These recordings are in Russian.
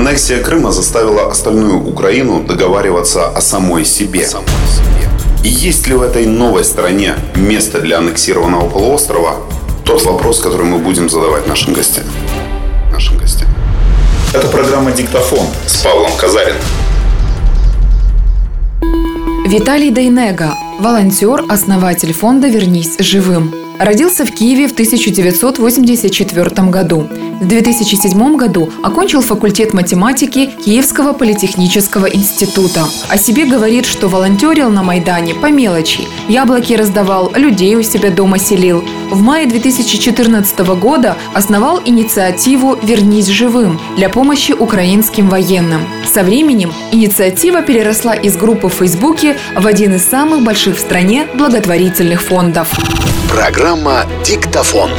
Аннексия Крыма заставила остальную Украину договариваться о самой себе. Самой себе. И есть ли в этой новой стране место для аннексированного полуострова? Тот вопрос, который мы будем задавать нашим гостям. Нашим гостям. Это программа «Диктофон» с Павлом Казариным. Виталий Дейнега, волонтер, основатель фонда «Вернись живым». Родился в Киеве в 1984 году. В 2007 году окончил факультет математики Киевского политехнического института. О себе говорит, что волонтерил на Майдане по мелочи. Яблоки раздавал, людей у себя дома селил. В мае 2014 года основал инициативу «Вернись живым» для помощи украинским военным. Со временем инициатива переросла из группы в Фейсбуке в один из самых больших в стране благотворительных фондов. Программа «Диктофон».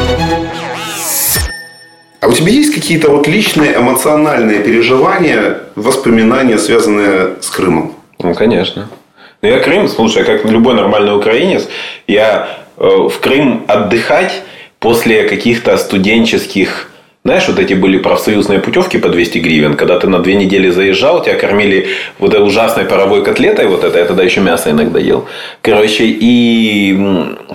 А у тебя есть какие-то вот личные эмоциональные переживания, воспоминания, связанные с Крымом? Ну, конечно. Ну, я Крым, слушай, как любой нормальный украинец, я э, в Крым отдыхать после каких-то студенческих знаешь, вот эти были профсоюзные путевки по 200 гривен, когда ты на две недели заезжал, тебя кормили вот этой ужасной паровой котлетой, вот это, я тогда еще мясо иногда ел. Короче, и,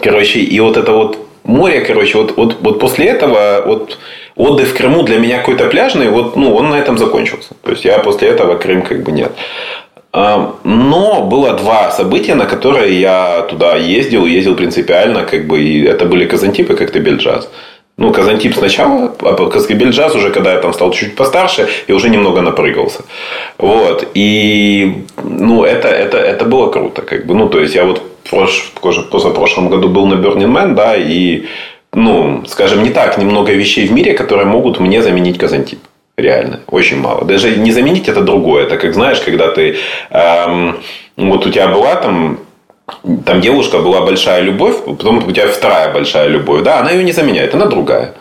короче, и вот это вот море, короче, вот, вот, вот после этого вот отдых в Крыму для меня какой-то пляжный, вот, ну, он на этом закончился. То есть, я после этого Крым как бы нет. А, но было два события, на которые я туда ездил, ездил принципиально, как бы, и это были Казантип и Коктебель-джаз. Ну, Казантип сначала, а Каскабель джаз уже, когда я там стал чуть постарше, и уже немного напрыгался. Вот. И, ну, это, это, это было круто. Как бы. Ну, то есть, я вот в прош... позапрошлом году был на Burning Man, да, и, ну, скажем, не так немного вещей в мире, которые могут мне заменить Казантип. Реально, очень мало. Даже не заменить это другое. Это как знаешь, когда ты эм, вот у тебя была там там девушка была большая любовь, потом у тебя вторая большая любовь. Да, она ее не заменяет, она другая.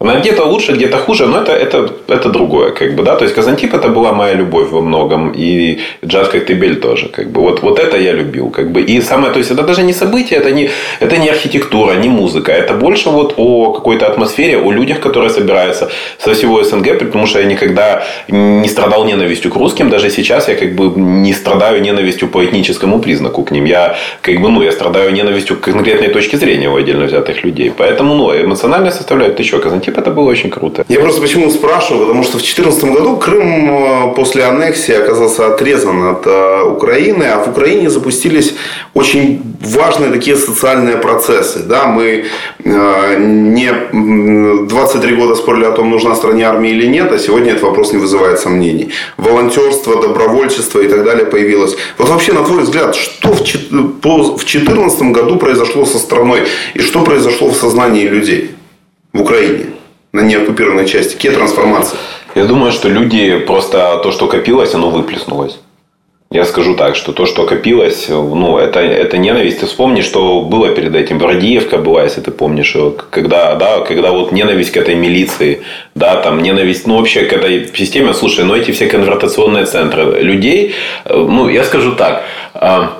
Она где-то лучше, где-то хуже, но это, это, это другое, как бы, да. То есть Казантип это была моя любовь во многом. И джаз Коктебель тоже. Как бы. Вот, вот это я любил. Как бы. И самое, то есть это даже не событие, это не, это не архитектура, не музыка. Это больше вот о какой-то атмосфере, о людях, которые собираются со всего СНГ, потому что я никогда не страдал ненавистью к русским. Даже сейчас я как бы не страдаю ненавистью по этническому признаку к ним. Я как бы, ну, я страдаю ненавистью к конкретной точке зрения у отдельно взятых людей. Поэтому, ну, эмоциональная составляющая еще Казантип типа это было очень круто. Я просто почему спрашиваю, потому что в 2014 году Крым э, после аннексии оказался отрезан от э, Украины, а в Украине запустились очень важные такие социальные процессы. Да, мы э, не 23 года спорили о том, нужна стране армия или нет, а сегодня этот вопрос не вызывает сомнений. Волонтерство, добровольчество и так далее появилось. Вот вообще, на твой взгляд, что в 2014 году произошло со страной и что произошло в сознании людей в Украине? На неоккупированной части? Какие трансформации? Я думаю, что люди просто то, что копилось, оно выплеснулось. Я скажу так, что то, что копилось, ну, это, это ненависть. Ты вспомни, что было перед этим. Бородиевка была, если ты помнишь. Когда, да, когда вот ненависть к этой милиции, да, там ненависть, ну, вообще к этой системе. Слушай, ну, эти все конвертационные центры людей, ну, я скажу так, а,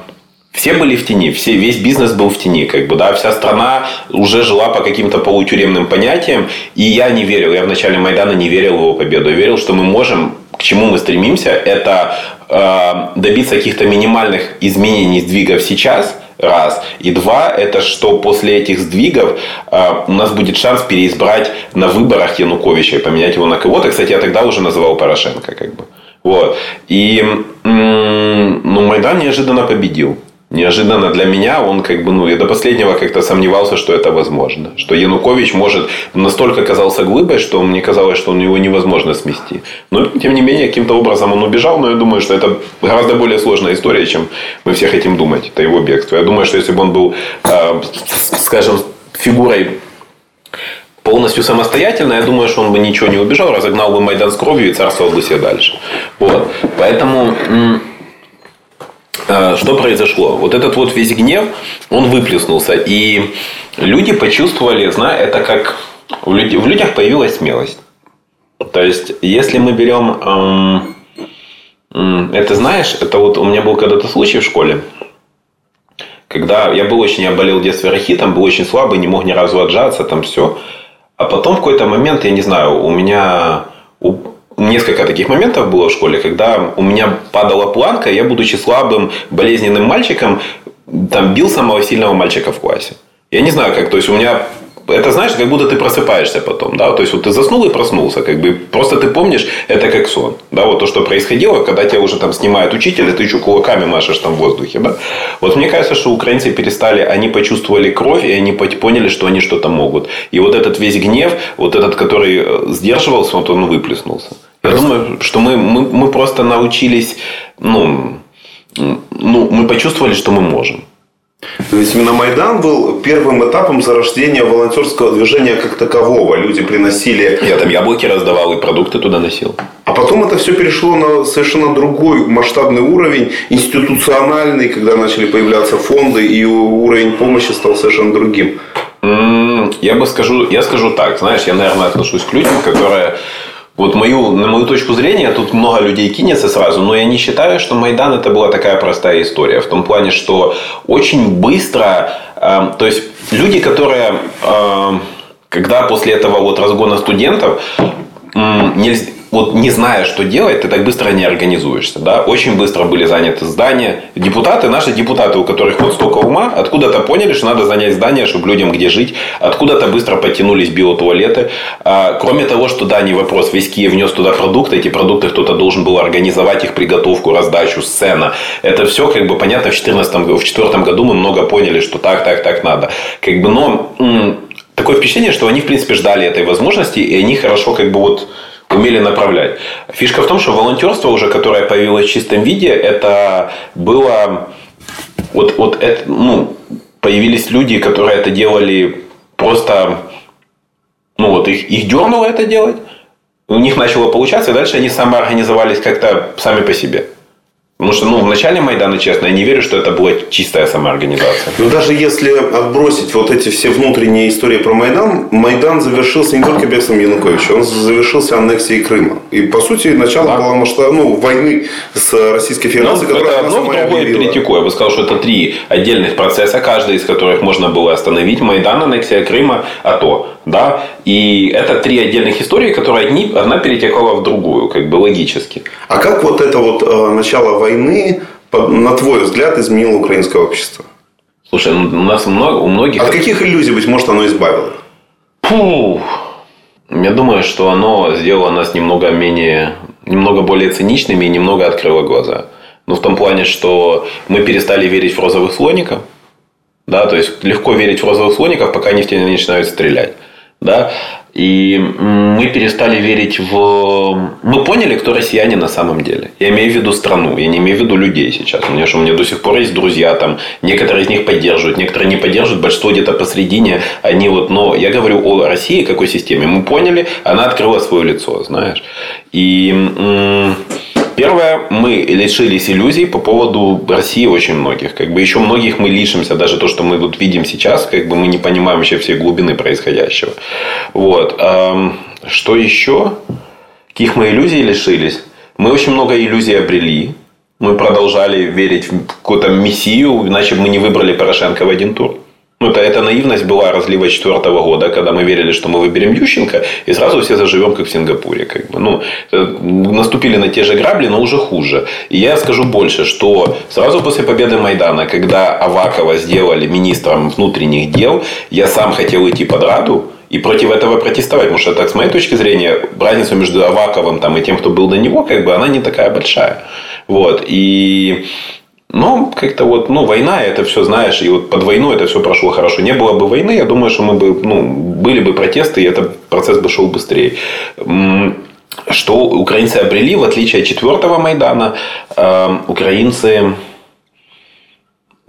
все были в тени, все, весь бизнес был в тени, как бы, да, вся страна уже жила по каким-то полутюремным понятиям, и я не верил, я в начале Майдана не верил в его победу, я верил, что мы можем, к чему мы стремимся, это э, добиться каких-то минимальных изменений, сдвигов сейчас, раз. И два, это что после этих сдвигов э, у нас будет шанс переизбрать на выборах Януковича и поменять его на кого-то. Кстати, я тогда уже называл Порошенко, как бы. Вот. И ну, Майдан неожиданно победил неожиданно для меня он как бы, ну, я до последнего как-то сомневался, что это возможно. Что Янукович может настолько казался глыбой, что мне казалось, что у него невозможно смести. Но, тем не менее, каким-то образом он убежал, но я думаю, что это гораздо более сложная история, чем мы все хотим думать. Это его бегство. Я думаю, что если бы он был, э, скажем, фигурой полностью самостоятельно, я думаю, что он бы ничего не убежал, разогнал бы Майдан с кровью и царствовал бы себе дальше. Вот. Поэтому что произошло? Вот этот вот весь гнев, он выплеснулся. И люди почувствовали, знаю, это как в людях появилась смелость. То есть, если мы берем... Эм, это знаешь, это вот у меня был когда-то случай в школе, когда я был очень, я болел в детстве рахитом, был очень слабый, не мог ни разу отжаться, там все. А потом в какой-то момент, я не знаю, у меня несколько таких моментов было в школе, когда у меня падала планка, я, будучи слабым, болезненным мальчиком, там бил самого сильного мальчика в классе. Я не знаю, как, то есть у меня это знаешь, как будто ты просыпаешься потом, да, то есть вот ты заснул и проснулся, как бы просто ты помнишь, это как сон, да, вот то, что происходило, когда тебя уже там снимает учитель, и ты еще кулаками машешь там в воздухе, да. Вот мне кажется, что украинцы перестали, они почувствовали кровь, и они поняли, что они что-то могут. И вот этот весь гнев, вот этот, который э, сдерживался, вот он выплеснулся. Я думаю, что мы, мы, мы просто научились, ну, ну, мы почувствовали, что мы можем. То есть именно Майдан был первым этапом зарождения волонтерского движения как такового. Люди приносили... Я там яблоки раздавал и продукты туда носил. А потом это все перешло на совершенно другой масштабный уровень, институциональный, когда начали появляться фонды, и уровень помощи стал совершенно другим. Я бы скажу, я скажу так, знаешь, я, наверное, отношусь к людям, которые вот мою, на мою точку зрения, тут много людей кинется сразу, но я не считаю, что Майдан это была такая простая история. В том плане, что очень быстро, э, то есть люди, которые, э, когда после этого вот разгона студентов, э, нельзя, вот не зная, что делать, ты так быстро не организуешься. Да? Очень быстро были заняты здания. Депутаты, наши депутаты, у которых вот столько ума, откуда-то поняли, что надо занять здание, чтобы людям где жить. Откуда-то быстро подтянулись биотуалеты. А, кроме того, что да, не вопрос, весь Киев внес туда продукты, эти продукты кто-то должен был организовать их приготовку, раздачу, сцена. Это все как бы понятно в 2014 в 2004 году мы много поняли, что так, так, так надо. Как бы, но такое впечатление, что они в принципе ждали этой возможности, и они хорошо как бы вот умели направлять. Фишка в том, что волонтерство уже, которое появилось в чистом виде, это было... Вот, вот это, ну, появились люди, которые это делали просто... Ну, вот их, их дернуло это делать. У них начало получаться, и дальше они самоорганизовались как-то сами по себе. Потому что, ну, в начале Майдана, честно, я не верю, что это была чистая самоорганизация. Но даже если отбросить вот эти все внутренние истории про Майдан, Майдан завершился не только бегством Януковича, он завершился аннексией Крыма. И, по сути, начало да. было масштаб, ну, войны с Российской Федерацией, ну, которая это одно в другое перетекло. Я бы сказал, что это три отдельных процесса, каждый из которых можно было остановить. Майдан, аннексия Крыма, АТО. Да? И это три отдельных истории, которые одни, одна перетекала в другую, как бы логически. А как вот это вот э, начало войны, на твой взгляд, изменило украинское общество? Слушай, ну, у нас много, у многих... От каких иллюзий, быть может, оно избавило? Фу. Я думаю, что оно сделало нас немного менее, немного более циничными и немного открыло глаза. Ну, в том плане, что мы перестали верить в розовых слоников. Да, то есть легко верить в розовых слоников, пока они в тебя не начинают стрелять да, и мы перестали верить в... Мы поняли, кто россияне на самом деле. Я имею в виду страну, я не имею в виду людей сейчас. У меня, что у меня до сих пор есть друзья, там, некоторые из них поддерживают, некоторые не поддерживают, большинство где-то посредине. Они вот, но я говорю о России, какой системе. Мы поняли, она открыла свое лицо, знаешь. И Первое, мы лишились иллюзий по поводу России очень многих. Как бы еще многих мы лишимся, даже то, что мы вот видим сейчас, как бы мы не понимаем вообще всей глубины происходящего. Вот. Что еще? Каких мы иллюзий лишились? Мы очень много иллюзий обрели. Мы продолжали верить в какую-то мессию, иначе бы мы не выбрали Порошенко в один тур. Ну, это, эта наивность была разлива четвертого года, когда мы верили, что мы выберем Ющенко, и сразу все заживем, как в Сингапуре. Как бы. ну, э, наступили на те же грабли, но уже хуже. И я скажу больше, что сразу после победы Майдана, когда Авакова сделали министром внутренних дел, я сам хотел идти под Раду, и против этого протестовать. Потому что, так, с моей точки зрения, разница между Аваковым там, и тем, кто был до него, как бы, она не такая большая. Вот. И но как-то вот, ну, война, это все, знаешь, и вот под войну это все прошло хорошо. Не было бы войны, я думаю, что мы бы, ну, были бы протесты, и этот процесс бы шел быстрее. Что украинцы обрели, в отличие от четвертого Майдана, э, украинцы,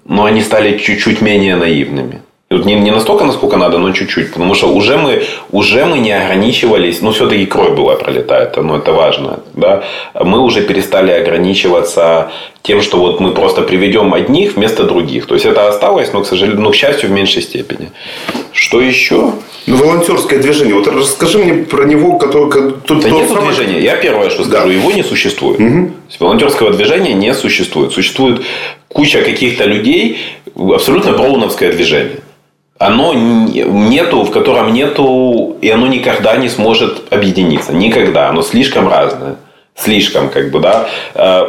ну, они стали чуть-чуть менее наивными. Не, не настолько, насколько надо, но чуть-чуть. Потому что уже мы, уже мы не ограничивались, ну, все-таки кровь была пролетает, но это важно. Да? Мы уже перестали ограничиваться тем, что вот мы просто приведем одних вместо других. То есть это осталось, но, к сожалению, ну, к счастью, в меньшей степени. Что еще? Ну, волонтерское движение. Вот расскажи мне про него, который... Тут да нет самое... движения. Я первое, что скажу, да. его не существует. Угу. волонтерского движения не существует. Существует куча каких-то людей, абсолютно броуновское движение. Оно нету, в котором нету, и оно никогда не сможет объединиться. Никогда. Оно слишком разное. Слишком, как бы, да. Э,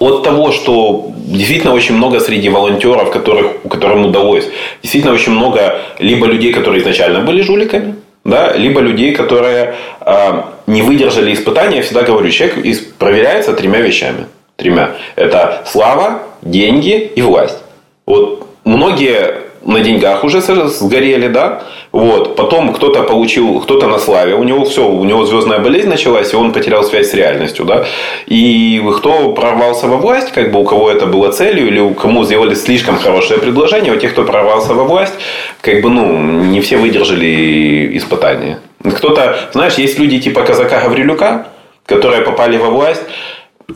от того, что действительно очень много среди волонтеров, которых, которым удалось, действительно очень много либо людей, которые изначально были жуликами, да, либо людей, которые э, не выдержали испытания. Я всегда говорю, человек проверяется тремя вещами. Тремя. Это слава, деньги и власть. Вот многие на деньгах уже сгорели, да, вот, потом кто-то получил, кто-то на славе, у него все, у него звездная болезнь началась, и он потерял связь с реальностью, да, и кто прорвался во власть, как бы у кого это было целью, или у кому сделали слишком хорошее предложение, у тех, кто прорвался во власть, как бы, ну, не все выдержали испытания. Кто-то, знаешь, есть люди типа казака Гаврилюка, которые попали во власть,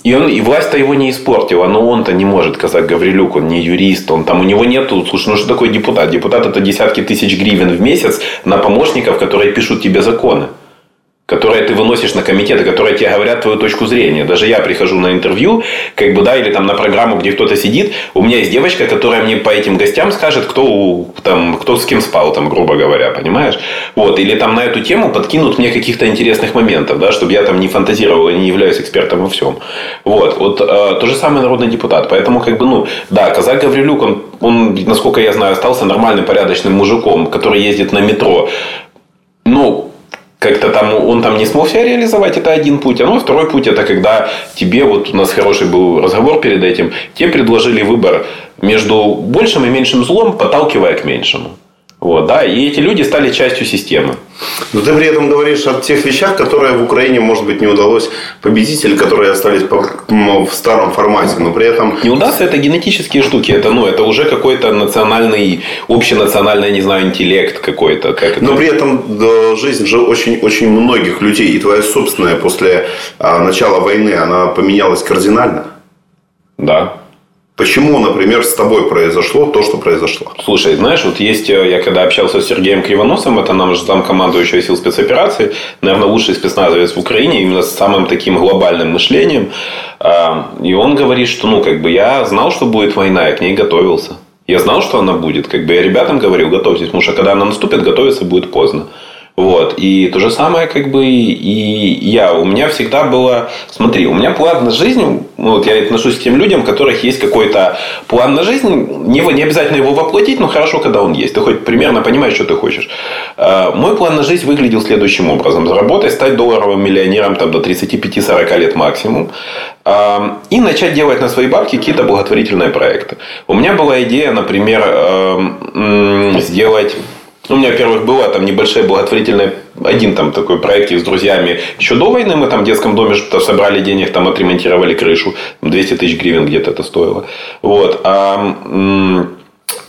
и, он, и власть-то его не испортила, но он-то не может, казак Гаврилюк, он не юрист, он там, у него нету, слушай, ну что такое депутат? Депутат это десятки тысяч гривен в месяц на помощников, которые пишут тебе законы которые ты выносишь на комитеты, которые тебе говорят твою точку зрения. Даже я прихожу на интервью, как бы, да, или там на программу, где кто-то сидит, у меня есть девочка, которая мне по этим гостям скажет, кто, там, кто с кем спал, там, грубо говоря, понимаешь? Вот, или там на эту тему подкинут мне каких-то интересных моментов, да, чтобы я там не фантазировал и не являюсь экспертом во всем. Вот, вот э, то же самое народный депутат. Поэтому, как бы, ну, да, казак Гаврилюк, он, он, насколько я знаю, остался нормальным, порядочным мужиком, который ездит на метро. Ну, как-то там он там не смог себя реализовать, это один путь. А ну, второй путь это когда тебе, вот у нас хороший был разговор перед этим, тебе предложили выбор между большим и меньшим злом, подталкивая к меньшему. Вот, да, и эти люди стали частью системы. Но ты при этом говоришь о тех вещах, которые в Украине, может быть, не удалось победитель, которые остались в старом формате, но при этом... Не удастся, это генетические штуки. Это, ну, это уже какой-то национальный, общенациональный, не знаю, интеллект какой-то. Как это... Но при этом да, жизнь же очень, очень многих людей, и твоя собственная после а, начала войны, она поменялась кардинально. Да. Почему, например, с тобой произошло то, что произошло? Слушай, знаешь, вот есть, э, я когда общался с Сергеем Кривоносом, это нам же там командующий сил спецопераций, наверное, лучший спецназовец в Украине, именно с самым таким глобальным мышлением. А, и он говорит, что, ну, как бы я знал, что будет война, я к ней готовился. Я знал, что она будет. Как бы я ребятам говорил, готовьтесь, потому что когда она наступит, готовиться будет поздно. Вот. И то же самое, как бы, и я. У меня всегда было... Смотри, у меня план на жизнь... Вот я отношусь к тем людям, у которых есть какой-то план на жизнь. Не, не обязательно его воплотить, но хорошо, когда он есть. Ты хоть примерно понимаешь, что ты хочешь. А, мой план на жизнь выглядел следующим образом. Заработать, стать долларовым миллионером там, до 35-40 лет максимум. А, и начать делать на свои бабки какие-то благотворительные проекты. У меня была идея, например, сделать у меня, во-первых, была там небольшая благотворительная, один там такой проект с друзьями. Еще до войны мы там в детском доме что-то собрали денег, там отремонтировали крышу. 200 тысяч гривен где-то это стоило. Вот. А,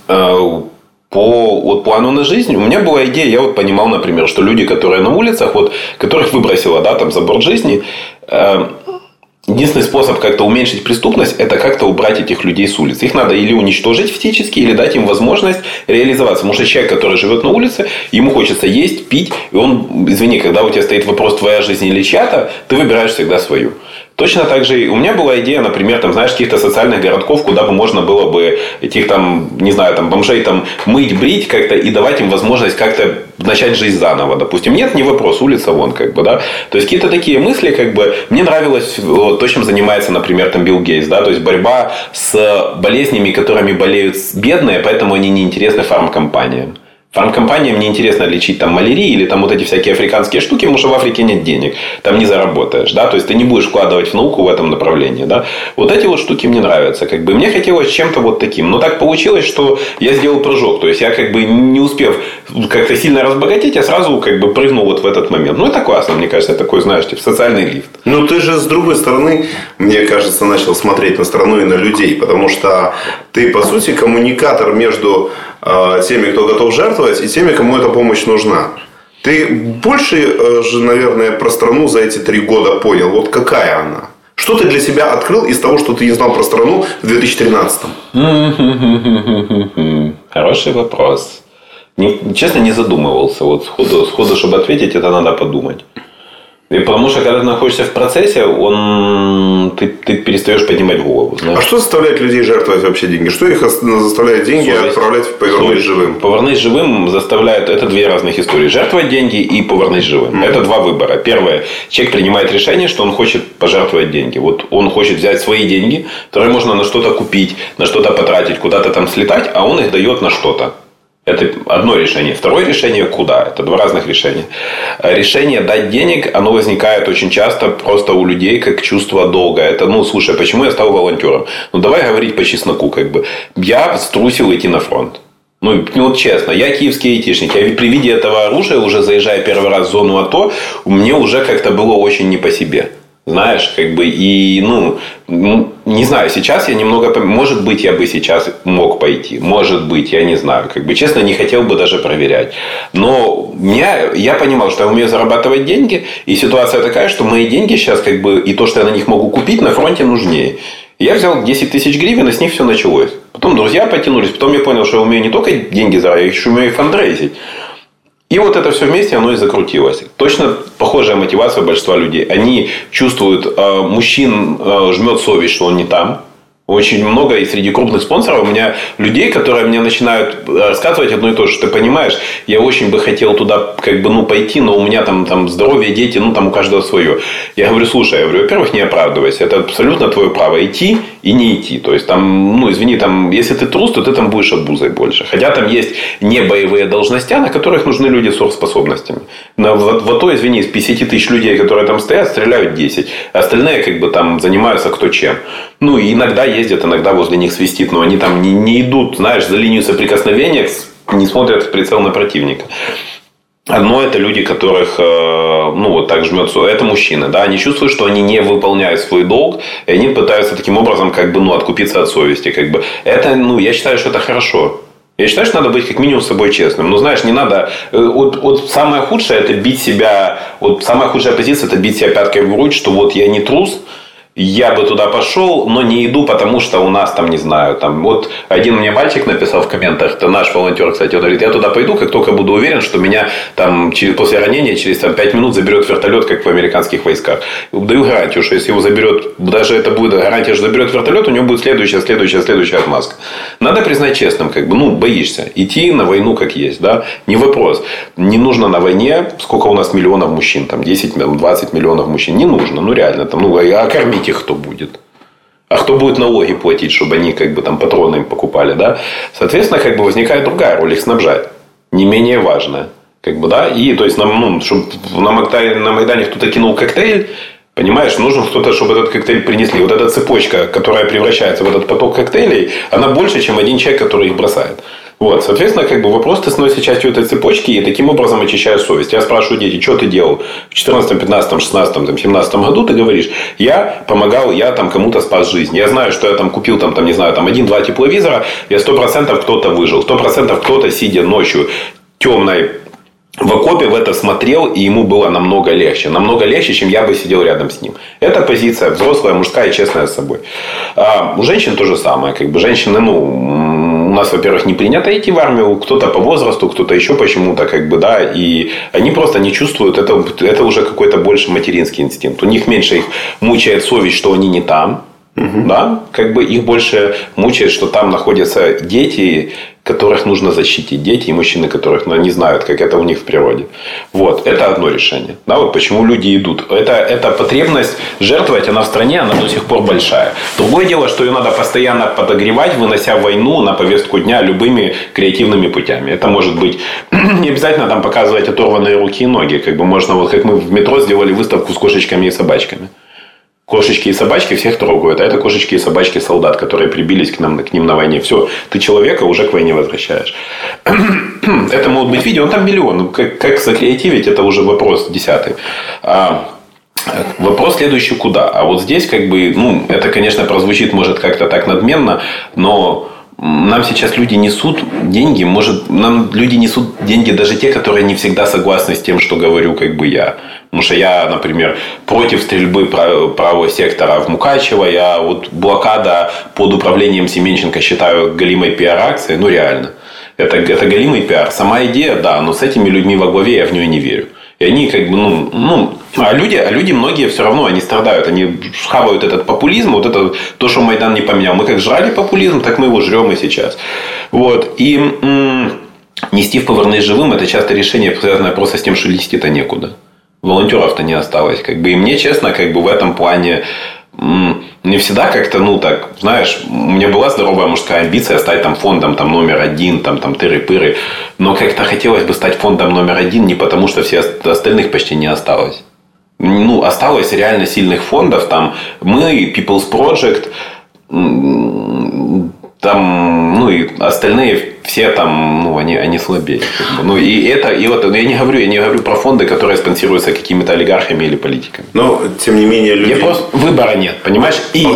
а по вот, плану на жизнь у меня была идея, я вот понимал, например, что люди, которые на улицах, вот, которых выбросило, да, там, за борт жизни, э, Единственный способ как-то уменьшить преступность – это как-то убрать этих людей с улицы. Их надо или уничтожить физически, или дать им возможность реализоваться. Потому что человек, который живет на улице, ему хочется есть, пить. И он, извини, когда у тебя стоит вопрос твоя жизнь или чья-то, ты выбираешь всегда свою. Точно так же у меня была идея, например, там, знаешь, каких-то социальных городков, куда бы можно было бы этих там, не знаю, там, бомжей там мыть, брить как-то и давать им возможность как-то начать жизнь заново, допустим. Нет, не вопрос, улица вон, как бы, да. То есть, какие-то такие мысли, как бы, мне нравилось вот, то, чем занимается, например, там Билл Гейтс, да, то есть, борьба с болезнями, которыми болеют бедные, поэтому они неинтересны фармкомпаниям. Фармкомпаниям не интересно лечить там малярии или там вот эти всякие африканские штуки, потому что в Африке нет денег. Там не заработаешь, да, то есть ты не будешь вкладывать в науку в этом направлении, да. Вот эти вот штуки мне нравятся, как бы. Мне хотелось чем-то вот таким. Но так получилось, что я сделал прыжок. То есть я как бы не успев как-то сильно разбогатеть, я сразу как бы прыгнул вот в этот момент. Ну, это классно, мне кажется, такой, знаешь, типа социальный лифт. Ну, ты же с другой стороны, мне кажется, начал смотреть на страну и на людей, потому что ты, по сути, коммуникатор между теми, кто готов жертвовать, и теми, кому эта помощь нужна. Ты больше э, же, наверное, про страну за эти три года понял. Вот какая она? Что ты для себя открыл из того, что ты не знал про страну в 2013 Хороший вопрос. Не, честно, не задумывался. Вот сходу, сходу, чтобы ответить, это надо подумать. И потому что когда ты находишься в процессе, он, ты, ты перестаешь поднимать голову. Знаешь? А что заставляет людей жертвовать вообще деньги? Что их заставляет деньги Совесть. отправлять повернуть живым? Повернуть живым заставляет... Это две разных истории. Жертвовать деньги и повернуть живым. Mm. Это два выбора. Первое. Человек принимает решение, что он хочет пожертвовать деньги. Вот он хочет взять свои деньги, которые можно на что-то купить, на что-то потратить, куда-то там слетать, а он их дает на что-то. Это одно решение. Второе решение – куда? Это два разных решения. Решение дать денег, оно возникает очень часто просто у людей как чувство долга. Это, ну, слушай, почему я стал волонтером? Ну, давай говорить по чесноку. Как бы. Я струсил идти на фронт. Ну, ну, вот честно, я киевский айтишник. Я при виде этого оружия, уже заезжая первый раз в зону АТО, мне уже как-то было очень не по себе. Знаешь, как бы, и, ну, не знаю, сейчас я немного, может быть, я бы сейчас мог пойти, может быть, я не знаю, как бы, честно, не хотел бы даже проверять. Но меня, я понимал, что я умею зарабатывать деньги, и ситуация такая, что мои деньги сейчас, как бы, и то, что я на них могу купить, на фронте нужнее. Я взял 10 тысяч гривен, и с них все началось. Потом друзья потянулись, потом я понял, что я умею не только деньги зарабатывать, я еще умею фандрейзить. И вот это все вместе, оно и закрутилось. Точно похожая мотивация большинства людей. Они чувствуют, э, мужчин э, жмет совесть, что он не там. Очень много и среди крупных спонсоров у меня людей, которые мне начинают рассказывать одно и то же. Ты понимаешь, я очень бы хотел туда как бы ну пойти, но у меня там, там здоровье, дети, ну там у каждого свое. Я говорю, слушай, я говорю, во-первых, не оправдывайся. Это абсолютно твое право идти и не идти. То есть там, ну извини, там, если ты трус, то ты там будешь обузой больше. Хотя там есть не боевые должности, на которых нужны люди с способностями. Но в, в АТО, извини, из 50 тысяч людей, которые там стоят, стреляют 10. Остальные как бы там занимаются кто чем. Ну, и иногда ездят, иногда возле них свистит, но они там не, не идут, знаешь, за линию соприкосновения, не смотрят в прицел на противника. Одно это люди, которых, э, ну, вот так жмется, это мужчины, да, они чувствуют, что они не выполняют свой долг, и они пытаются таким образом, как бы, ну, откупиться от совести, как бы. Это, ну, я считаю, что это хорошо. Я считаю, что надо быть как минимум с собой честным. Но знаешь, не надо... Э, вот, вот самое худшее – это бить себя... Вот самая худшая позиция – это бить себя пяткой в грудь, что вот я не трус, я бы туда пошел, но не иду, потому что у нас там, не знаю, там, вот один мне мальчик написал в комментах, это наш волонтер, кстати, он говорит, я туда пойду, как только буду уверен, что меня там через, после ранения через там, 5 минут заберет вертолет, как в американских войсках. Даю гарантию, что если его заберет, даже это будет гарантия, что заберет вертолет, у него будет следующая, следующая, следующая отмазка. Надо признать честным, как бы, ну, боишься. Идти на войну как есть, да, не вопрос. Не нужно на войне, сколько у нас миллионов мужчин, там 10, 20 миллионов мужчин, не нужно, ну реально, там, ну, а кормить их кто будет? А кто будет налоги платить, чтобы они как бы там патроны им покупали, да? Соответственно, как бы возникает другая роль их снабжать. Не менее важная. Как бы, да, и то есть, нам, ну, чтобы на Майдане, на Майдане кто-то кинул коктейль, Понимаешь, нужно кто-то, чтобы этот коктейль принесли. Вот эта цепочка, которая превращается в этот поток коктейлей, она больше, чем один человек, который их бросает. Вот, соответственно, как бы вопрос ты становишься частью этой цепочки и таким образом очищаешь совесть. Я спрашиваю дети, что ты делал в 14, 15, 16, там, 17 году? Ты говоришь, я помогал, я там кому-то спас жизнь. Я знаю, что я там купил, там, там не знаю, там один-два тепловизора, я сто процентов кто-то выжил, сто процентов кто-то, сидя ночью темной в окопе в это смотрел, и ему было намного легче. Намного легче, чем я бы сидел рядом с ним. Это позиция взрослая, мужская и честная с собой. А у женщин то же самое. Как бы женщины, ну, у нас, во-первых, не принято идти в армию, кто-то по возрасту, кто-то еще почему-то, как бы, да, и они просто не чувствуют, это, это уже какой-то больше материнский инстинкт. У них меньше их мучает совесть, что они не там, Угу. Да, как бы их больше мучает, что там находятся дети, которых нужно защитить. Дети и мужчины, которых ну, не знают, как это у них в природе. Вот, это одно решение. Да, вот почему люди идут. Это, это потребность жертвовать, она в стране, она до сих пор большая. Другое дело, что ее надо постоянно подогревать, вынося войну на повестку дня любыми креативными путями. Это может быть не обязательно там показывать оторванные руки и ноги. Как бы можно, вот как мы в метро сделали выставку с кошечками и собачками кошечки и собачки всех трогают, а это кошечки и собачки солдат, которые прибились к, нам, к ним на войне. Все, ты человека уже к войне возвращаешь. это могут быть видео, ну там миллион. Ну, как, как закреативить, это уже вопрос десятый. А, Вопрос следующий, куда? А вот здесь, как бы, ну, это, конечно, прозвучит, может, как-то так надменно, но нам сейчас люди несут деньги, может, нам люди несут деньги даже те, которые не всегда согласны с тем, что говорю как бы я. Потому что я, например, против стрельбы правого сектора в Мукачево, я вот блокада под управлением Семенченко считаю галимой пиар-акцией, ну реально. Это, это галимый пиар. Сама идея, да, но с этими людьми во главе я в нее не верю. И они как бы, ну, ну А люди, а люди многие все равно, они страдают, они хавают этот популизм, вот это то, что Майдан не поменял. Мы как жрали популизм, так мы его жрем и сейчас. Вот. И м- нести в поварные живым – это часто решение, связанное просто с тем, что листить-то некуда. Волонтеров-то не осталось. Как бы. И мне, честно, как бы в этом плане не всегда как-то, ну, так, знаешь, у меня была здоровая мужская амбиция стать там фондом там, номер один, там, там тыры-пыры, но как-то хотелось бы стать фондом номер один не потому, что все остальных почти не осталось. Ну, осталось реально сильных фондов, там мы, People's Project, там, ну и остальные все там, ну, они, они слабее. Ну, и это, и вот я не говорю, я не говорю про фонды, которые спонсируются какими-то олигархами или политиками. Но, тем не менее, люди... Я просто, выбора нет, понимаешь? И,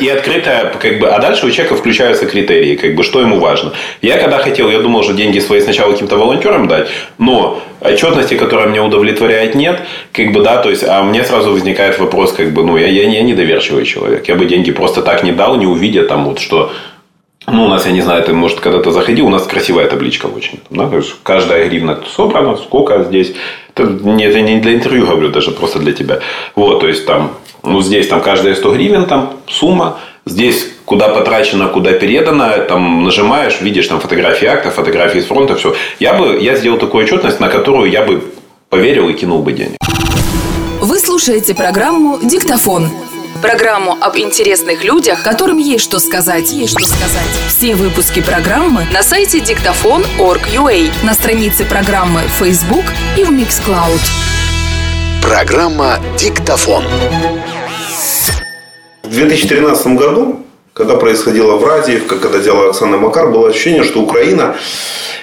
и открытая, как бы, а дальше у человека включаются критерии, как бы, что ему важно. Я когда хотел, я думал уже деньги свои сначала каким-то волонтерам дать, но отчетности, которая меня удовлетворяет, нет, как бы, да, то есть, а мне сразу возникает вопрос, как бы, ну, я, я, я недоверчивый человек, я бы деньги просто так не дал, не увидя там вот, что ну, у нас, я не знаю, ты, может, когда-то заходил, у нас красивая табличка очень. Да? Каждая гривна собрана, сколько здесь. Это это не для интервью говорю, даже просто для тебя. Вот, то есть, там, ну, здесь там каждые 100 гривен, там сумма. Здесь куда потрачено, куда передано, там нажимаешь, видишь там фотографии акта, фотографии с фронта, все. Я бы, я сделал такую отчетность, на которую я бы поверил и кинул бы денег. Вы слушаете программу «Диктофон». Программу об интересных людях, которым есть что сказать. Есть что сказать. Все выпуски программы на сайте диктофон.org.ua, на странице программы Facebook и в Mixcloud. Программа «Диктофон». В 2013 году, когда происходило в Радиевка, когда делала Оксана Макар, было ощущение, что Украина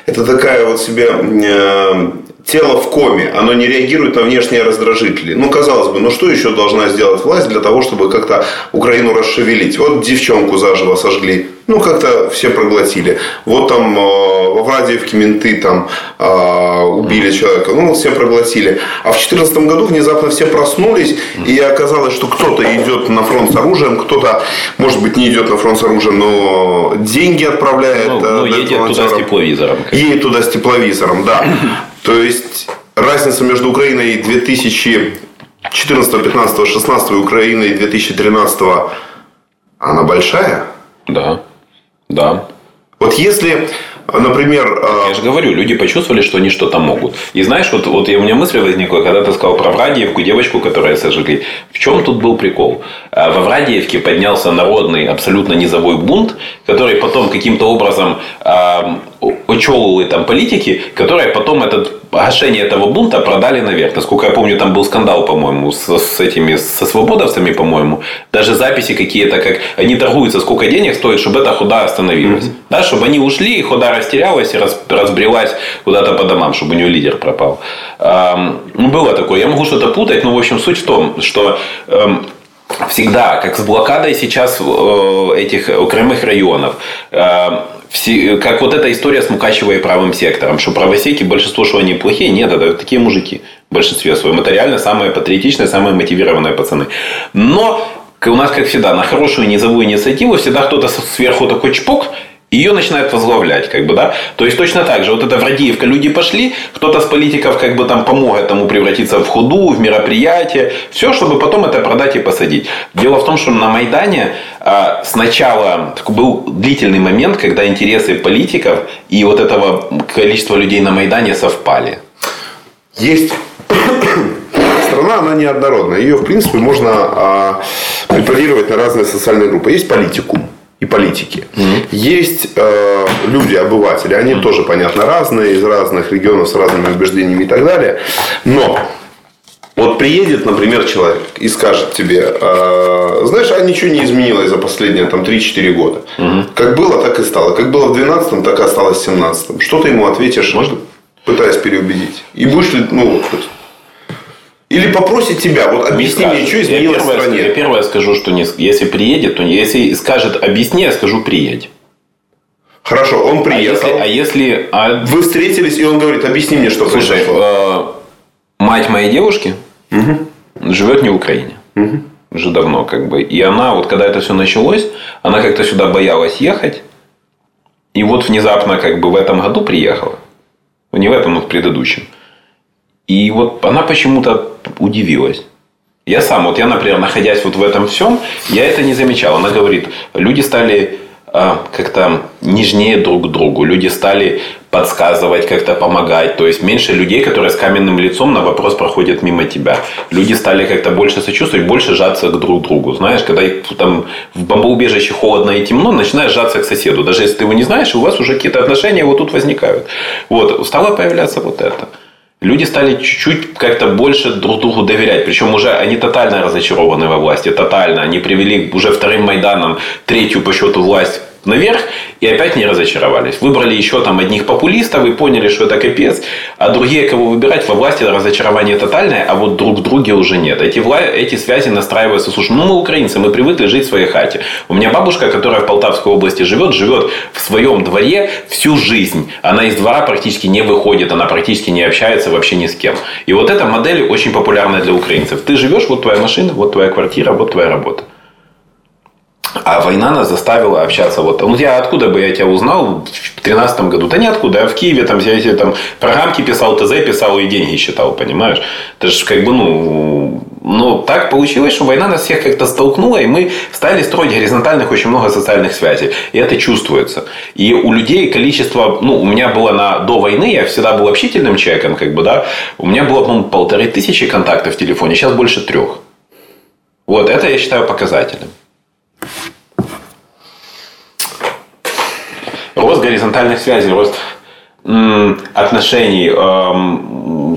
это такая вот себе э, тело в коме, оно не реагирует на внешние раздражители. Ну, казалось бы, ну что еще должна сделать власть для того, чтобы как-то Украину расшевелить? Вот девчонку заживо сожгли, ну, как-то все проглотили. Вот там э, в Аврадиевке менты там э, убили человека, ну, все проглотили. А в 2014 году внезапно все проснулись, и оказалось, что кто-то идет на фронт с оружием, кто-то, может быть, не идет на фронт с оружием, но деньги отправляет. Ну, ну едет туда с тепловизором. Едет туда с тепловизором, да. То есть разница между Украиной 2014, 15, 16 Украиной 2013 она большая? Да. Да. Вот если, например... А, я же говорю, люди почувствовали, что они что-то могут. И знаешь, вот, вот у меня мысль возникла, когда ты сказал про Врадиевку, девочку, которая сожгли. В чем тут был прикол? А, во Врадиевке поднялся народный, абсолютно низовой бунт, который потом каким-то образом э, учелы там политики, которые потом этот гашение этого бунта продали наверх. Насколько я помню, там был скандал, по-моему, с, с этими, со свободовцами, по-моему. Даже записи какие-то, как они торгуются, сколько денег стоит, чтобы эта худа остановилась. Mm-hmm. Да, чтобы они ушли, и худа растерялась и раз, разбрелась куда-то по домам, чтобы у нее лидер пропал. Эм, было такое. Я могу что-то путать, но, в общем, суть в том, что эм, всегда, как с блокадой сейчас э, этих окремых районов, э, все, как вот эта история с Мукачево и правым сектором, что правосеки, большинство, что они плохие, нет, это такие мужики в большинстве своем. Это реально самые патриотичные, самые мотивированные пацаны. Но у нас, как всегда, на хорошую низовую инициативу всегда кто-то сверху такой чпок, ее начинают возглавлять, как бы, да. То есть точно так же, вот это в Радиевка люди пошли, кто-то с политиков как бы там помог этому превратиться в худу, в мероприятие, все, чтобы потом это продать и посадить. Дело в том, что на Майдане а, сначала был длительный момент, когда интересы политиков и вот этого количества людей на Майдане совпали. Есть страна, она неоднородная. Ее, в принципе, можно а, препарировать на разные социальные группы. Есть политикум и политики. Mm-hmm. Есть э, люди, обыватели, они mm-hmm. тоже, понятно, разные, из разных регионов с разными убеждениями и так далее. Но вот приедет, например, человек и скажет тебе, э, знаешь, а ничего не изменилось за последние там, 3-4 года. Угу. Как было, так и стало. Как было в 12 так и осталось в 17 Что ты ему ответишь, Можно? пытаясь переубедить? И будешь ли, ну, или попросит тебя, вот объясни мне, что изменилось я первое, в стране. Я первое скажу, что не, если приедет, то если скажет объясни, я скажу приедь. Хорошо, он приехал. А если, а если а... вы встретились и он говорит, объясни мне, что Слушай, произошло. Э, мать моей девушки угу. живет не в Украине. Угу. Уже давно, как бы. И она, вот когда это все началось, она как-то сюда боялась ехать. И вот внезапно, как бы в этом году приехала. Не в этом, но в предыдущем. И вот она почему-то удивилась. Я сам, вот я, например, находясь вот в этом всем, я это не замечал. Она говорит, люди стали а, как-то нежнее друг к другу. Люди стали подсказывать, как-то помогать. То есть меньше людей, которые с каменным лицом на вопрос проходят мимо тебя. Люди стали как-то больше сочувствовать, больше сжаться к друг другу. Знаешь, когда там в бомбоубежище холодно и темно, начинаешь сжаться к соседу. Даже если ты его не знаешь, у вас уже какие-то отношения вот тут возникают. Вот, стало появляться вот это. Люди стали чуть-чуть как-то больше друг другу доверять. Причем уже они тотально разочарованы во власти. Тотально. Они привели уже вторым Майданом третью по счету власть наверх и опять не разочаровались. Выбрали еще там одних популистов и поняли, что это капец. А другие, кого выбирать, во власти разочарование тотальное, а вот друг друге уже нет. Эти, вла... эти связи настраиваются. Слушай, ну мы украинцы, мы привыкли жить в своей хате. У меня бабушка, которая в Полтавской области живет, живет в своем дворе всю жизнь. Она из двора практически не выходит, она практически не общается вообще ни с кем. И вот эта модель очень популярная для украинцев. Ты живешь, вот твоя машина, вот твоя квартира, вот твоя работа. А война нас заставила общаться. Вот, ну, я откуда бы я тебя узнал в 2013 году? Да ниоткуда. Я в Киеве там, я эти, там программки писал, ТЗ писал и деньги считал, понимаешь? Это же как бы, ну, но так получилось, что война нас всех как-то столкнула, и мы стали строить горизонтальных очень много социальных связей. И это чувствуется. И у людей количество... Ну, у меня было на, до войны, я всегда был общительным человеком, как бы, да. У меня было, по-моему, полторы тысячи контактов в телефоне, сейчас больше трех. Вот, это я считаю показателем. рост горизонтальных связей, рост отношений,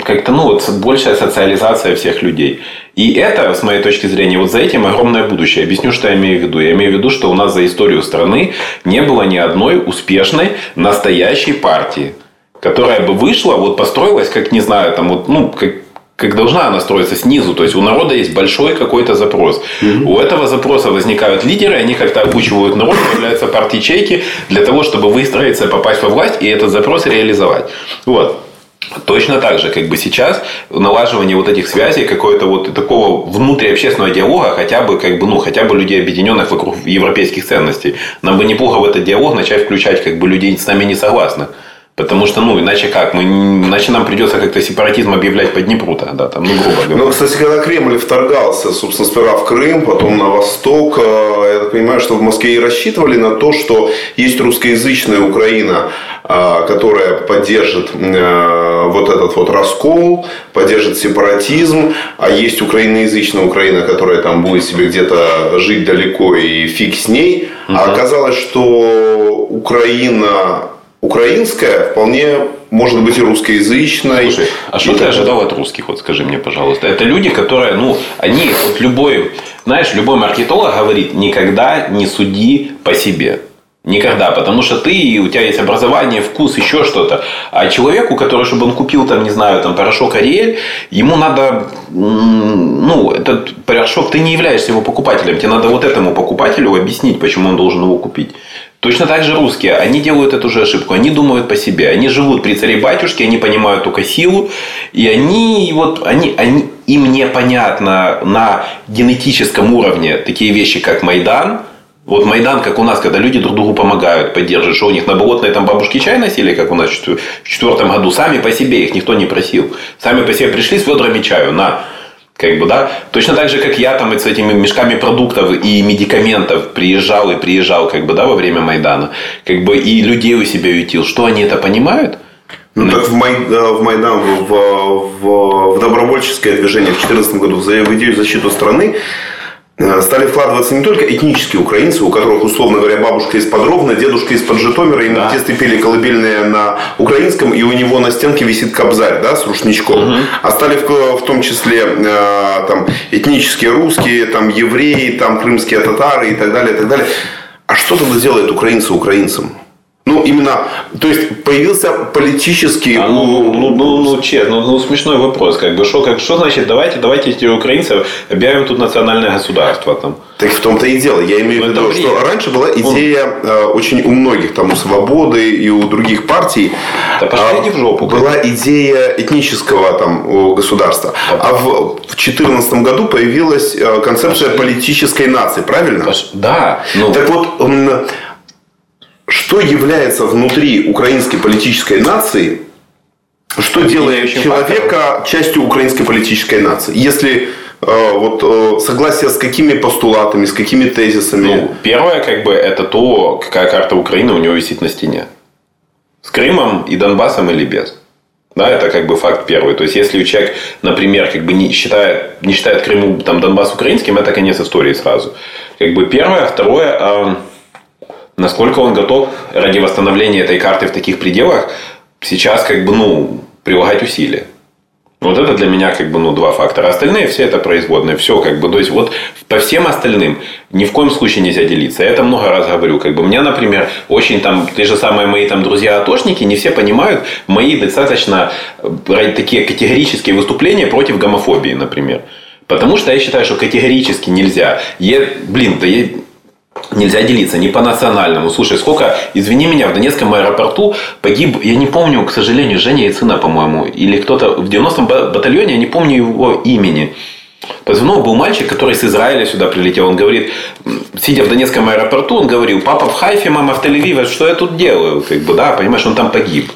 как-то, ну, вот большая социализация всех людей. И это, с моей точки зрения, вот за этим огромное будущее. Объясню, что я имею в виду. Я имею в виду, что у нас за историю страны не было ни одной успешной настоящей партии, которая бы вышла, вот построилась, как, не знаю, там, вот, ну, как как должна она строиться снизу. То есть у народа есть большой какой-то запрос. У этого запроса возникают лидеры, они как-то обучивают народ, появляются партии ячейки для того, чтобы выстроиться, попасть во власть и этот запрос реализовать. Вот. Точно так же, как бы сейчас налаживание вот этих связей, какого-то вот такого внутриобщественного диалога, хотя бы, как бы, ну, хотя бы людей, объединенных вокруг европейских ценностей. Нам бы неплохо в этот диалог начать включать как бы людей с нами не согласных. Потому что, ну, иначе как? Мы, иначе нам придется как-то сепаратизм объявлять по Днепру тогда, там, ну, грубо говоря. Ну, кстати, когда Кремль вторгался, собственно, сперва в Крым, потом на восток, э, я так понимаю, что в Москве и рассчитывали на то, что есть русскоязычная Украина, э, которая поддержит э, вот этот вот раскол, поддержит сепаратизм, а есть украиноязычная Украина, которая там будет себе где-то жить далеко и фиг с ней. Угу. А оказалось, что Украина украинская вполне может быть и русскоязычной. Слушай, а что ты ожидал от русских, вот скажи мне, пожалуйста? Это люди, которые, ну, они, вот любой, знаешь, любой маркетолог говорит, никогда не суди по себе. Никогда, потому что ты, у тебя есть образование, вкус, еще что-то. А человеку, который, чтобы он купил, там, не знаю, там, порошок Ариэль, ему надо, ну, этот порошок, ты не являешься его покупателем. Тебе надо вот этому покупателю объяснить, почему он должен его купить. Точно так же русские, они делают эту же ошибку, они думают по себе, они живут при царе батюшке, они понимают только силу, и они вот они, они им непонятно на генетическом уровне такие вещи, как Майдан, вот Майдан, как у нас, когда люди друг другу помогают, поддерживают, что у них на болотной там бабушки чай носили, как у нас в четвертом году, сами по себе, их никто не просил. Сами по себе пришли с ведрами чаю, на, как бы, да? Точно так же, как я там с этими мешками продуктов и медикаментов приезжал и приезжал, как бы, да, во время Майдана. Как бы и людей у себя ютил. Что они это понимают? Ну, так в, Май, в Майдан, в, в, в добровольческое движение в 2014 году, в идею защиту страны, стали вкладываться не только этнические украинцы, у которых, условно говоря, бабушка из Подробна, дедушка из-под Житомира, ему да. в детстве пели колыбельные на украинском, и у него на стенке висит кобзарь да, с рушничком. Угу. А стали в, в том числе э, там, этнические русские, там, евреи, там, крымские татары и так далее, и так далее. А что тогда делает украинцы украинцам? Ну, именно, то есть появился политический... А, ну, ну, ну, ну, честно, ну, ну, смешной вопрос. Как бы, что, как, что значит, давайте, давайте эти украинцы объявим тут национальное государство там. Так в том-то и дело. Я имею в ну, виду, что раньше была идея э, очень у многих, там, у Свободы и у других партий. Да э, в жопу. Была идея этнического там, государства. А в 2014 году появилась э, концепция политической нации, правильно? Да. Ну... Так вот, что является внутри украинской политической нации Что делает человека факторов. частью украинской политической нации? Если э, вот э, согласие с какими постулатами, с какими тезисами? Ну, первое, как бы, это то, какая карта Украины у него висит на стене. С Крымом и Донбассом или без. Да, это как бы факт первый. То есть, если человек, например, как бы не считает, не считает Крыму, там, Донбасс украинским, это конец истории сразу. Как бы первое. Второе, э, насколько он готов ради восстановления этой карты в таких пределах сейчас как бы, ну, прилагать усилия. Вот это для меня как бы ну, два фактора. Остальные все это производные. Все как бы. То есть, вот по всем остальным ни в коем случае нельзя делиться. Я это много раз говорю. Как бы, меня, например, очень там, те же самые мои там друзья-атошники, не все понимают мои достаточно э, такие категорические выступления против гомофобии, например. Потому что я считаю, что категорически нельзя. Я, блин, да я, Нельзя делиться не по национальному. Слушай, сколько, извини меня, в Донецком аэропорту погиб, я не помню, к сожалению, Женя Яцина, по-моему, или кто-то в 90-м батальоне, я не помню его имени. Позвонил был мальчик, который с Израиля сюда прилетел. Он говорит, сидя в Донецком аэропорту, он говорил, папа в Хайфе, мама в Тель-Авиве, что я тут делаю? Как бы, да, понимаешь, он там погиб.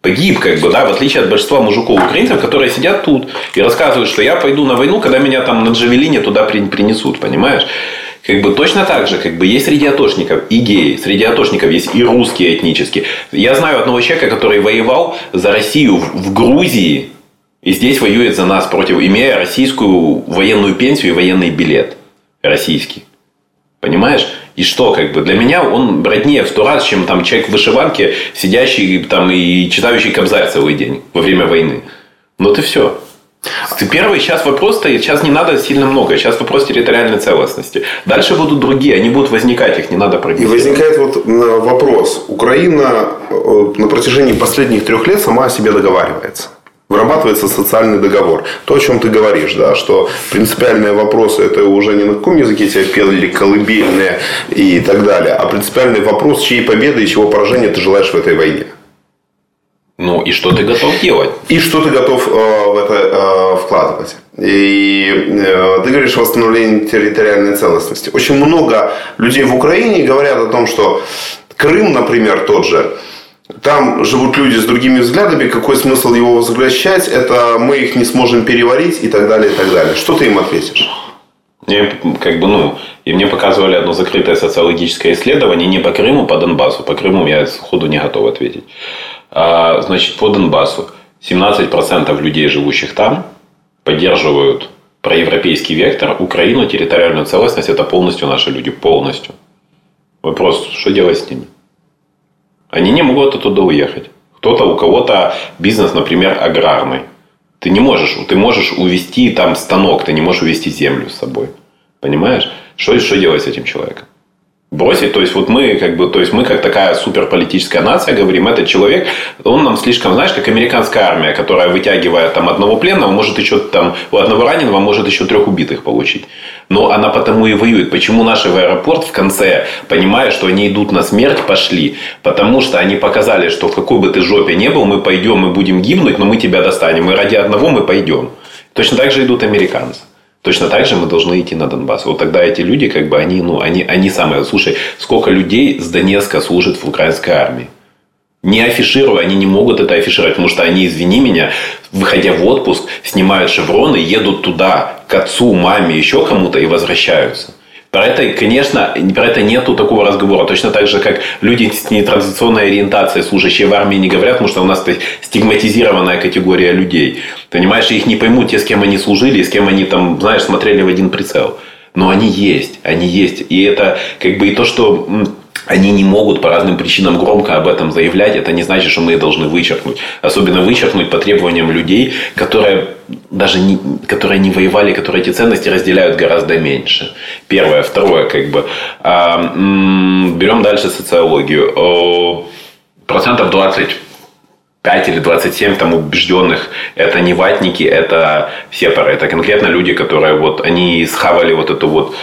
Погиб, как бы, да, в отличие от большинства мужиков украинцев, которые сидят тут и рассказывают, что я пойду на войну, когда меня там на Джавелине туда принесут, понимаешь? Как бы точно так же, как бы есть среди атошников и геи, среди атошников есть и русские этнические. Я знаю одного человека, который воевал за Россию в Грузии, и здесь воюет за нас против, имея российскую военную пенсию и военный билет. Российский. Понимаешь? И что, как бы, для меня он роднее в сто раз, чем там человек в вышиванке, сидящий там и читающий Кобзарь целый день во время войны. Вот и все. Первый сейчас вопрос стоит, сейчас не надо сильно много, сейчас вопрос территориальной целостности. Дальше будут другие, они будут возникать, их не надо прогнозировать. И возникает вот э, вопрос. Украина э, на протяжении последних трех лет сама о себе договаривается. Вырабатывается социальный договор. То, о чем ты говоришь, да, что принципиальные вопросы это уже не на каком языке тебя пели колыбельные и так далее, а принципиальный вопрос, чьей победы и чего поражения ты желаешь в этой войне. Ну и что ты готов делать? И что ты готов э, в это э, вкладывать? И э, ты говоришь о восстановлении территориальной целостности. Очень много людей в Украине говорят о том, что Крым, например, тот же, там живут люди с другими взглядами, какой смысл его возвращать, это мы их не сможем переварить и так далее, и так далее. Что ты им ответишь? Мне, как бы, ну, и мне показывали одно закрытое социологическое исследование не по Крыму, по Донбассу. По Крыму я сходу не готов ответить. А, значит, по Донбассу 17% людей, живущих там, поддерживают проевропейский вектор. Украину, территориальную целостность – это полностью наши люди. Полностью. Вопрос, что делать с ними? Они не могут оттуда уехать. Кто-то, у кого-то бизнес, например, аграрный. Ты не можешь, ты можешь увести там станок, ты не можешь увести землю с собой. Понимаешь? Что, что делать с этим человеком? Бросить. То есть, вот мы, как бы, то есть, мы как такая суперполитическая нация говорим, этот человек, он нам слишком, знаешь, как американская армия, которая, вытягивая там одного пленного, может еще там у одного раненого, может еще трех убитых получить. Но она потому и воюет. Почему наши в аэропорт в конце, понимая, что они идут на смерть, пошли? Потому что они показали, что в какой бы ты жопе не был, мы пойдем и будем гибнуть, но мы тебя достанем. И ради одного мы пойдем. Точно так же идут американцы. Точно так же мы должны идти на Донбасс. Вот тогда эти люди, как бы, они, ну, они, они самые... Слушай, сколько людей с Донецка служит в украинской армии? Не афишируя, они не могут это афишировать, потому что они, извини меня, выходя в отпуск, снимают шевроны, едут туда к отцу, маме, еще кому-то и возвращаются. Про это, конечно, про это нету такого разговора. Точно так же, как люди с нетрадиционной ориентацией, служащие в армии, не говорят, потому что у нас стигматизированная категория людей. Понимаешь, их не поймут те, с кем они служили, с кем они там, знаешь, смотрели в один прицел. Но они есть, они есть. И это как бы и то, что они не могут по разным причинам громко об этом заявлять, это не значит, что мы должны вычеркнуть. Особенно вычеркнуть по требованиям людей, которые даже не, которые не воевали, которые эти ценности разделяют гораздо меньше. Первое. Второе, как бы. А, берем дальше социологию. Процентов 25 или 27 там убежденных это не ватники, это сепары. Это конкретно люди, которые вот, они схавали вот эту вот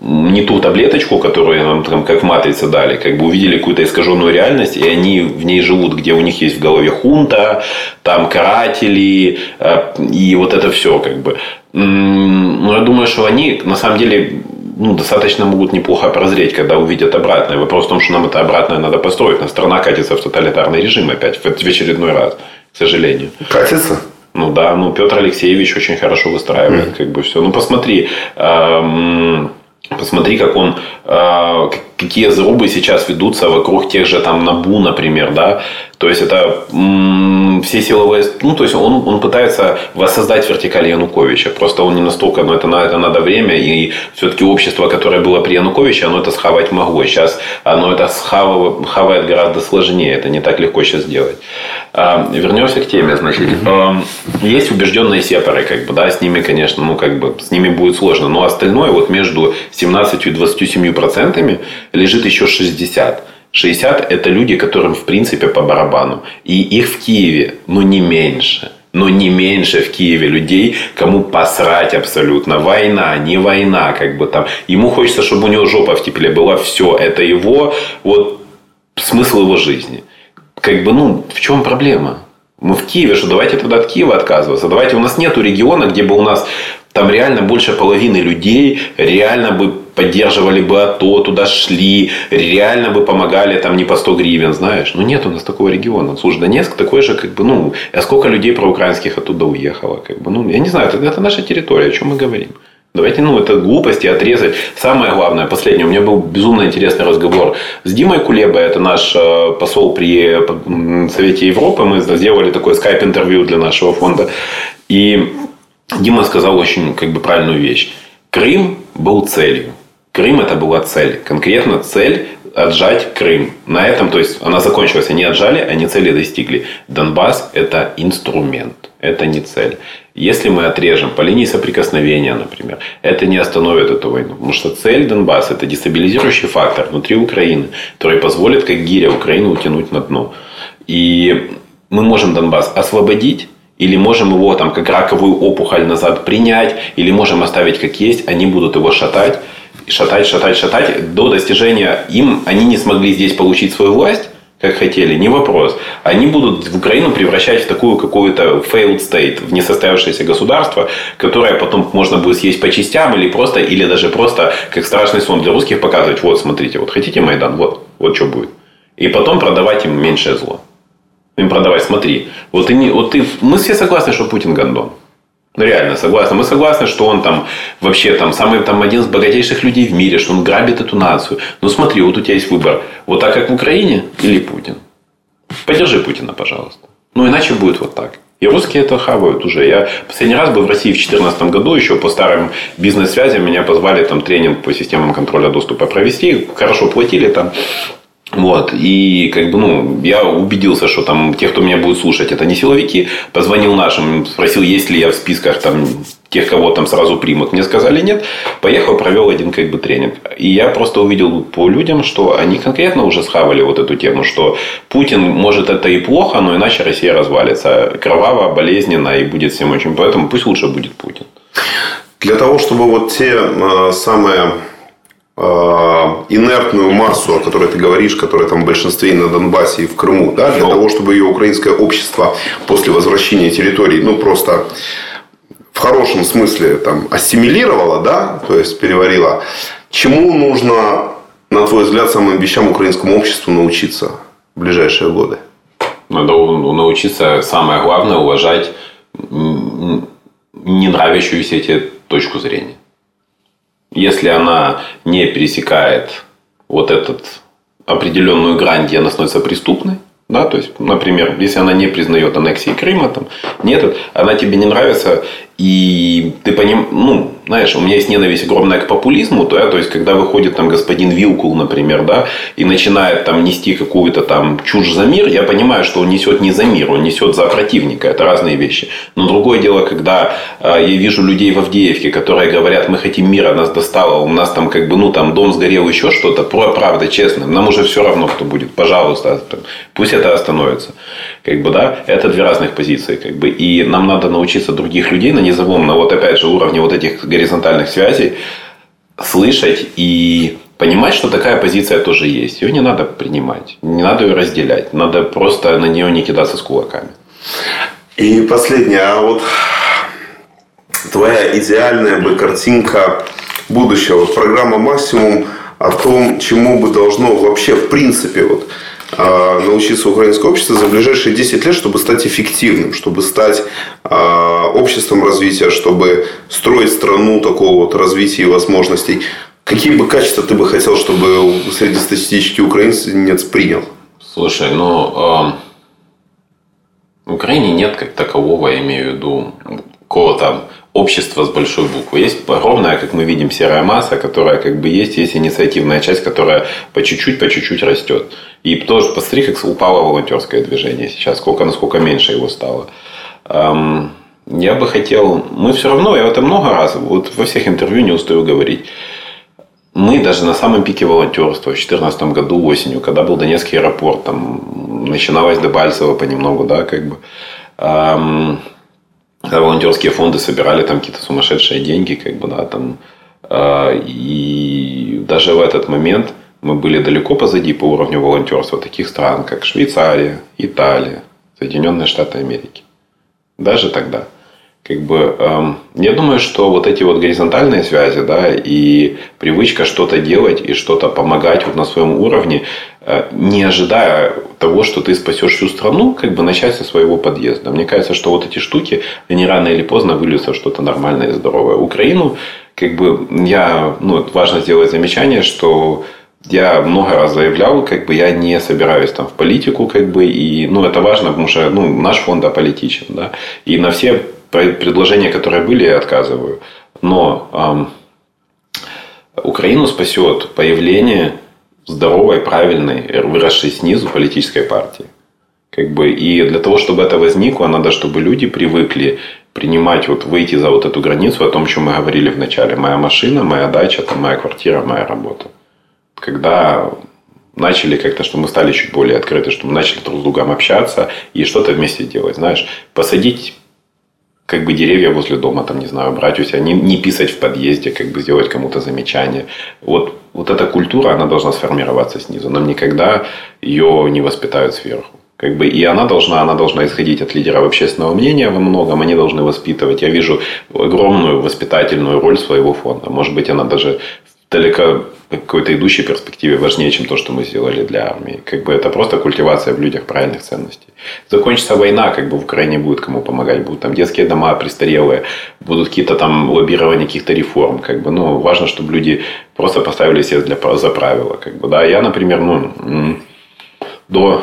не ту таблеточку, которую нам там, как в матрице дали, как бы увидели какую-то искаженную реальность, и они в ней живут, где у них есть в голове хунта, там каратели, э, и вот это все как бы. Но я думаю, что они на самом деле ну, достаточно могут неплохо прозреть, когда увидят обратное. Вопрос в том, что нам это обратное надо построить. На страна катится в тоталитарный режим опять в очередной раз. к сожалению. Катится? Ну да, ну Петр Алексеевич очень хорошо выстраивает, mm. как бы все. Ну посмотри, эм, посмотри, как он, э, какие зарубы сейчас ведутся вокруг тех же там Набу, например, да. То есть это все силовые, ну то есть он, он пытается воссоздать вертикаль Януковича. Просто он не настолько, но это на это надо время и все-таки общество, которое было при Януковиче, оно это схавать могло. Сейчас оно это схавает, хавает гораздо сложнее. Это не так легко сейчас сделать. А, вернемся к теме, значит, э, есть убежденные сепары, как бы, да, с ними, конечно, ну как бы с ними будет сложно, но остальное вот между 17 и 27 процентами лежит еще 60. 60 – это люди, которым, в принципе, по барабану. И их в Киеве, ну, не меньше. Но не меньше в Киеве людей, кому посрать абсолютно. Война, не война, как бы там. Ему хочется, чтобы у него жопа в тепле была. Все, это его, вот, смысл его жизни. Как бы, ну, в чем проблема? Мы в Киеве, что давайте тогда от Киева отказываться. Давайте, у нас нету региона, где бы у нас там реально больше половины людей реально бы поддерживали бы АТО, туда шли, реально бы помогали там не по 100 гривен, знаешь. Ну, нет у нас такого региона. Слушай, Донецк такой же, как бы, ну, а сколько людей проукраинских оттуда уехало, как бы, ну, я не знаю, это, это наша территория, о чем мы говорим. Давайте, ну, это глупости отрезать. Самое главное, последнее, у меня был безумно интересный разговор с Димой Кулебой, это наш э, посол при Совете Европы, мы сделали такое скайп-интервью для нашего фонда. И Дима сказал очень как бы правильную вещь. Крым был целью. Крым это была цель. Конкретно цель отжать Крым. На этом, то есть она закончилась, они отжали, они цели достигли. Донбасс это инструмент, это не цель. Если мы отрежем по линии соприкосновения, например, это не остановит эту войну. Потому что цель Донбасса это дестабилизирующий фактор внутри Украины, который позволит, как гиря, Украину утянуть на дно. И мы можем Донбасс освободить, или можем его там как раковую опухоль назад принять, или можем оставить как есть, они будут его шатать, шатать, шатать, шатать до достижения им, они не смогли здесь получить свою власть, как хотели, не вопрос. Они будут в Украину превращать в такую какую-то failed state, в несостоявшееся государство, которое потом можно будет съесть по частям или просто, или даже просто как страшный сон для русских показывать, вот смотрите, вот хотите Майдан, вот, вот что будет. И потом продавать им меньшее зло им продавать. Смотри, вот, ты не, вот ты, мы все согласны, что Путин гандон. Ну, реально согласны. Мы согласны, что он там вообще там самый там один из богатейших людей в мире, что он грабит эту нацию. Но смотри, вот у тебя есть выбор. Вот так, как в Украине или Путин. Поддержи Путина, пожалуйста. Ну, иначе будет вот так. И русские это хавают уже. Я последний раз был в России в 2014 году, еще по старым бизнес-связям. Меня позвали там тренинг по системам контроля доступа провести. Хорошо платили там. Вот. И как бы, ну, я убедился, что там те, кто меня будет слушать, это не силовики. Позвонил нашим, спросил, есть ли я в списках там тех, кого там сразу примут. Мне сказали нет. Поехал, провел один как бы тренинг. И я просто увидел по людям, что они конкретно уже схавали вот эту тему, что Путин, может, это и плохо, но иначе Россия развалится. Кроваво, болезненно и будет всем очень. Поэтому пусть лучше будет Путин. Для того, чтобы вот те э, самые инертную массу, о которой ты говоришь, которая там в большинстве и на Донбассе, и в Крыму, да, для того, чтобы ее украинское общество после возвращения территорий, ну, просто в хорошем смысле там ассимилировало, да, то есть переварило, чему нужно, на твой взгляд, самым вещам украинскому обществу научиться в ближайшие годы? Надо научиться, самое главное, уважать не нравящуюся тебе точку зрения если она не пересекает вот этот определенную грань, где она становится преступной, да, то есть, например, если она не признает аннексии Крыма, там, нет, она тебе не нравится, и ты по ним, ну, знаешь, у меня есть ненависть огромная к популизму, то, я, то есть, когда выходит там господин Вилкул, например, да, и начинает там нести какую-то там чушь за мир, я понимаю, что он несет не за мир, он несет за противника, это разные вещи. Но другое дело, когда э, я вижу людей в Авдеевке, которые говорят, мы хотим мира, нас достало, у нас там как бы, ну, там дом сгорел, еще что-то, правда, честно, нам уже все равно, кто будет, пожалуйста, пусть это остановится. Как бы, да, это две разных позиции, как бы, и нам надо научиться других людей на низовом, на вот опять же уровне вот этих горизонтальных связей слышать и понимать, что такая позиция тоже есть. Ее не надо принимать, не надо ее разделять, надо просто на нее не кидаться с кулаками. И последнее, а вот твоя идеальная бы картинка будущего, программа «Максимум» о том, чему бы должно вообще в принципе вот научиться украинское общество за ближайшие 10 лет, чтобы стать эффективным, чтобы стать а, обществом развития, чтобы строить страну такого вот развития и возможностей. Какие бы качества ты бы хотел, чтобы среднестатистический украинец принял? Слушай, ну, в Украине нет как такового, я имею в виду, какого-то общества с большой буквы. Есть огромная, как мы видим, серая масса, которая как бы есть, есть инициативная часть, которая по чуть-чуть, по чуть-чуть растет. И тоже посмотри, как упало волонтерское движение сейчас, сколько, насколько меньше его стало. Я бы хотел, мы все равно, я это много раз, вот во всех интервью не устаю говорить, мы даже на самом пике волонтерства в 2014 году осенью, когда был Донецкий аэропорт, там начиналось Дебальцево понемногу, да, как бы, когда волонтерские фонды собирали там какие-то сумасшедшие деньги, как бы, да, там, э, и даже в этот момент мы были далеко позади по уровню волонтерства таких стран, как Швейцария, Италия, Соединенные Штаты Америки. Даже тогда как бы, эм, я думаю, что вот эти вот горизонтальные связи, да, и привычка что-то делать и что-то помогать вот на своем уровне, э, не ожидая того, что ты спасешь всю страну, как бы начать со своего подъезда. Мне кажется, что вот эти штуки, они рано или поздно выльются в что-то нормальное и здоровое. Украину, как бы, я, ну, важно сделать замечание, что я много раз заявлял, как бы я не собираюсь там в политику, как бы, и, ну, это важно, потому что, ну, наш фонд аполитичен, да, и на все предложения, которые были, я отказываю. Но эм, Украину спасет появление здоровой, правильной, выросшей снизу политической партии. Как бы, и для того, чтобы это возникло, надо, чтобы люди привыкли принимать, вот выйти за вот эту границу о том, чем мы говорили в начале. Моя машина, моя дача, там, моя квартира, моя работа. Когда начали как-то, что мы стали чуть более открыты, что мы начали друг с другом общаться и что-то вместе делать. Знаешь, посадить как бы деревья возле дома, там, не знаю, брать у себя, не, не писать в подъезде, как бы сделать кому-то замечание. Вот, вот эта культура, она должна сформироваться снизу. Нам никогда ее не воспитают сверху. Как бы, и она должна, она должна исходить от лидеров общественного мнения во многом. Они должны воспитывать. Я вижу огромную воспитательную роль своего фонда. Может быть, она даже далеко какой-то идущей перспективе важнее, чем то, что мы сделали для армии. Как бы это просто культивация в людях правильных ценностей. Закончится война, как бы в Украине будет кому помогать, будут там детские дома престарелые, будут какие-то там лоббирования каких-то реформ, как бы, ну, важно, чтобы люди просто поставили себе для, за правила, как бы, да. Я, например, ну, до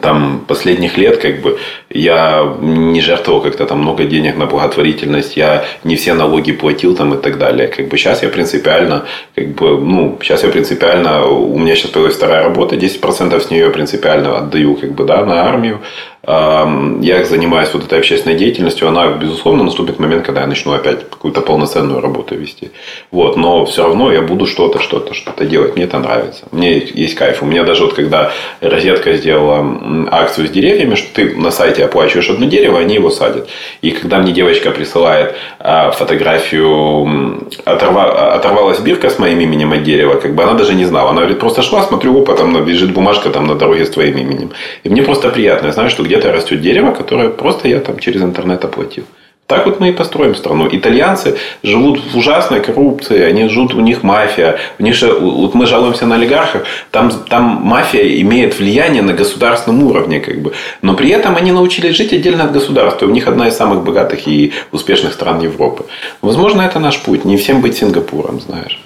там последних лет как бы я не жертвовал как-то там много денег на благотворительность, я не все налоги платил там и так далее. Как бы сейчас я принципиально, как бы, ну, сейчас я принципиально, у меня сейчас появилась вторая работа, 10% с нее я принципиально отдаю как бы, да, на армию я занимаюсь вот этой общественной деятельностью, она, безусловно, наступит момент, когда я начну опять какую-то полноценную работу вести. Вот, но все равно я буду что-то, что-то, что-то делать. Мне это нравится. Мне есть кайф. У меня даже вот когда розетка сделала акцию с деревьями, что ты на сайте оплачиваешь одно дерево, они его садят. И когда мне девочка присылает а, фотографию, оторва, оторвалась бирка с моим именем от дерева, как бы она даже не знала. Она говорит, просто шла, смотрю, опа, там лежит бумажка там на дороге с твоим именем. И мне просто приятно. Я знаю, что где-то растет дерево, которое просто я там через интернет оплатил. Так вот мы и построим страну. Итальянцы живут в ужасной коррупции, они живут, у них мафия. У них же, вот мы жалуемся на олигархов, там, там мафия имеет влияние на государственном уровне. Как бы. Но при этом они научились жить отдельно от государства. У них одна из самых богатых и успешных стран Европы. Возможно, это наш путь. Не всем быть Сингапуром, знаешь.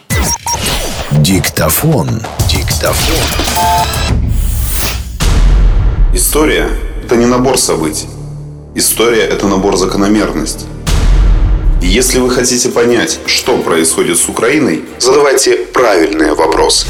Диктофон. Диктофон. История это не набор событий. История – это набор закономерностей. И если вы хотите понять, что происходит с Украиной, задавайте правильные вопросы.